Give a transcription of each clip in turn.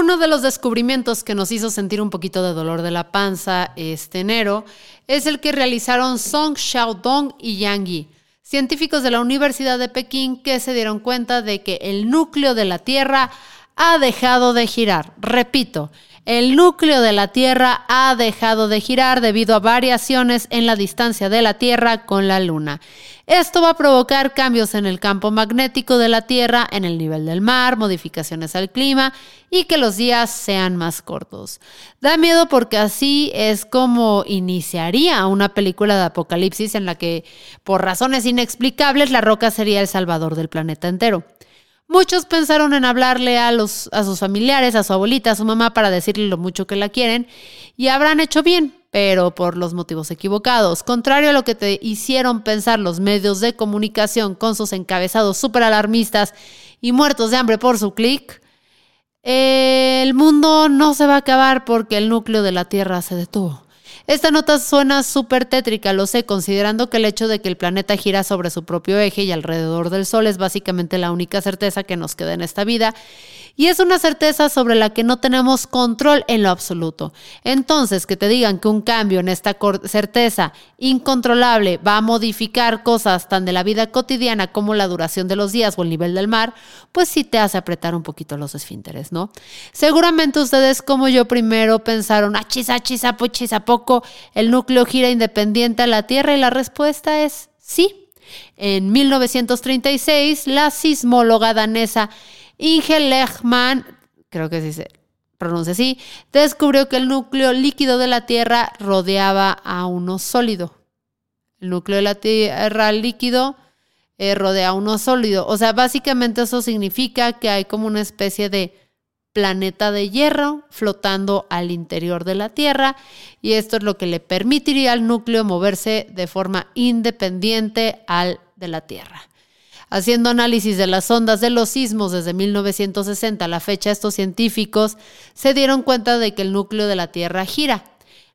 Uno de los descubrimientos que nos hizo sentir un poquito de dolor de la panza este enero es el que realizaron Song Xiaodong y Yang Yi, científicos de la Universidad de Pekín que se dieron cuenta de que el núcleo de la Tierra ha dejado de girar. Repito, el núcleo de la Tierra ha dejado de girar debido a variaciones en la distancia de la Tierra con la Luna. Esto va a provocar cambios en el campo magnético de la Tierra, en el nivel del mar, modificaciones al clima y que los días sean más cortos. Da miedo porque así es como iniciaría una película de apocalipsis en la que, por razones inexplicables, la roca sería el salvador del planeta entero. Muchos pensaron en hablarle a, los, a sus familiares, a su abuelita, a su mamá para decirle lo mucho que la quieren y habrán hecho bien, pero por los motivos equivocados. Contrario a lo que te hicieron pensar los medios de comunicación con sus encabezados súper alarmistas y muertos de hambre por su clic, el mundo no se va a acabar porque el núcleo de la Tierra se detuvo. Esta nota suena súper tétrica, lo sé, considerando que el hecho de que el planeta gira sobre su propio eje y alrededor del Sol es básicamente la única certeza que nos queda en esta vida. Y es una certeza sobre la que no tenemos control en lo absoluto. Entonces, que te digan que un cambio en esta certeza incontrolable va a modificar cosas tan de la vida cotidiana como la duración de los días o el nivel del mar, pues sí te hace apretar un poquito los esfínteres, ¿no? Seguramente ustedes como yo primero pensaron, achis, achis, apochis, a poco el núcleo gira independiente a la Tierra y la respuesta es sí. En 1936, la sismóloga danesa Inge Lehmann, creo que se pronuncia así, descubrió que el núcleo líquido de la Tierra rodeaba a uno sólido. El núcleo de la Tierra líquido eh, rodea a uno sólido. O sea, básicamente eso significa que hay como una especie de planeta de hierro flotando al interior de la Tierra y esto es lo que le permitiría al núcleo moverse de forma independiente al de la Tierra. Haciendo análisis de las ondas de los sismos desde 1960 a la fecha, estos científicos se dieron cuenta de que el núcleo de la Tierra gira.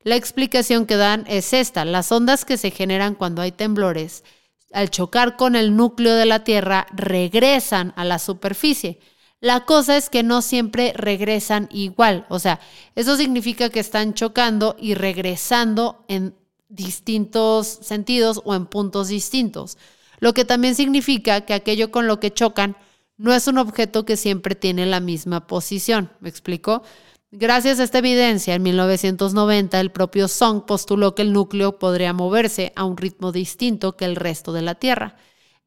La explicación que dan es esta, las ondas que se generan cuando hay temblores, al chocar con el núcleo de la Tierra, regresan a la superficie. La cosa es que no siempre regresan igual. O sea, eso significa que están chocando y regresando en distintos sentidos o en puntos distintos. Lo que también significa que aquello con lo que chocan no es un objeto que siempre tiene la misma posición. ¿Me explico? Gracias a esta evidencia, en 1990 el propio Song postuló que el núcleo podría moverse a un ritmo distinto que el resto de la Tierra.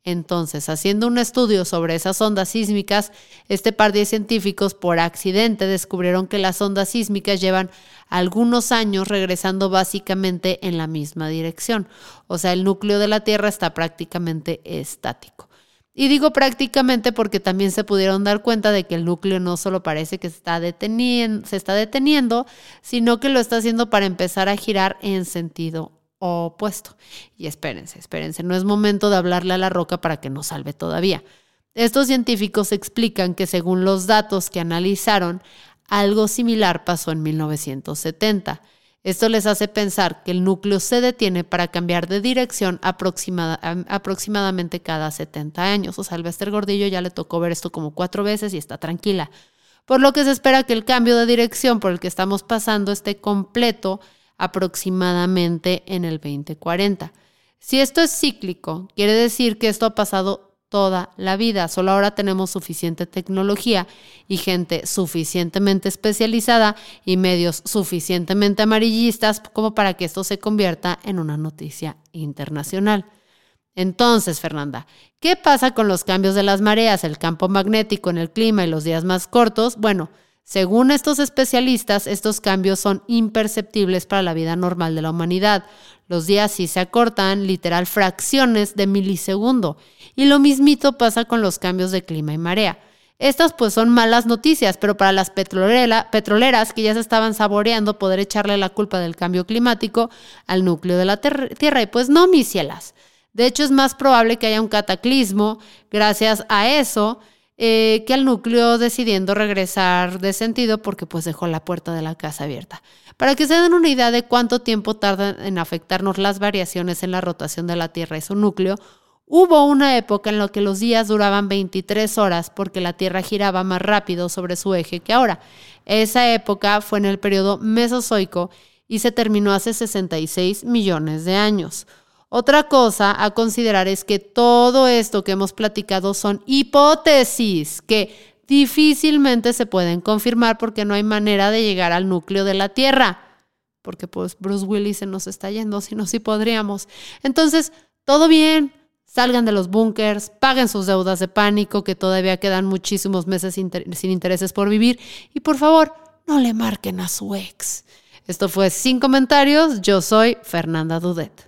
Entonces, haciendo un estudio sobre esas ondas sísmicas, este par de científicos por accidente descubrieron que las ondas sísmicas llevan algunos años regresando básicamente en la misma dirección. O sea, el núcleo de la Tierra está prácticamente estático. Y digo prácticamente porque también se pudieron dar cuenta de que el núcleo no solo parece que está, deteniendo, se está deteniendo, sino que lo está haciendo para empezar a girar en sentido opuesto. Y espérense, espérense, no es momento de hablarle a la roca para que nos salve todavía. Estos científicos explican que según los datos que analizaron, algo similar pasó en 1970. Esto les hace pensar que el núcleo se detiene para cambiar de dirección aproximadamente cada 70 años. O sea, al Bester Gordillo ya le tocó ver esto como cuatro veces y está tranquila. Por lo que se espera que el cambio de dirección por el que estamos pasando esté completo aproximadamente en el 2040. Si esto es cíclico, quiere decir que esto ha pasado toda la vida. Solo ahora tenemos suficiente tecnología y gente suficientemente especializada y medios suficientemente amarillistas como para que esto se convierta en una noticia internacional. Entonces, Fernanda, ¿qué pasa con los cambios de las mareas, el campo magnético en el clima y los días más cortos? Bueno, según estos especialistas, estos cambios son imperceptibles para la vida normal de la humanidad. Los días sí se acortan, literal fracciones de milisegundo. Y lo mismito pasa con los cambios de clima y marea. Estas pues son malas noticias, pero para las petroleras que ya se estaban saboreando poder echarle la culpa del cambio climático al núcleo de la Tierra. Y pues no, mis cielas. De hecho, es más probable que haya un cataclismo gracias a eso eh, que al núcleo decidiendo regresar de sentido porque pues dejó la puerta de la casa abierta. Para que se den una idea de cuánto tiempo tardan en afectarnos las variaciones en la rotación de la Tierra y su núcleo, hubo una época en la que los días duraban 23 horas porque la Tierra giraba más rápido sobre su eje que ahora. Esa época fue en el periodo Mesozoico y se terminó hace 66 millones de años. Otra cosa a considerar es que todo esto que hemos platicado son hipótesis que difícilmente se pueden confirmar porque no hay manera de llegar al núcleo de la Tierra. Porque pues Bruce Willis se nos está yendo, si no, sí podríamos. Entonces, todo bien, salgan de los búnkers, paguen sus deudas de pánico, que todavía quedan muchísimos meses sin intereses por vivir. Y por favor, no le marquen a su ex. Esto fue Sin Comentarios. Yo soy Fernanda Dudet.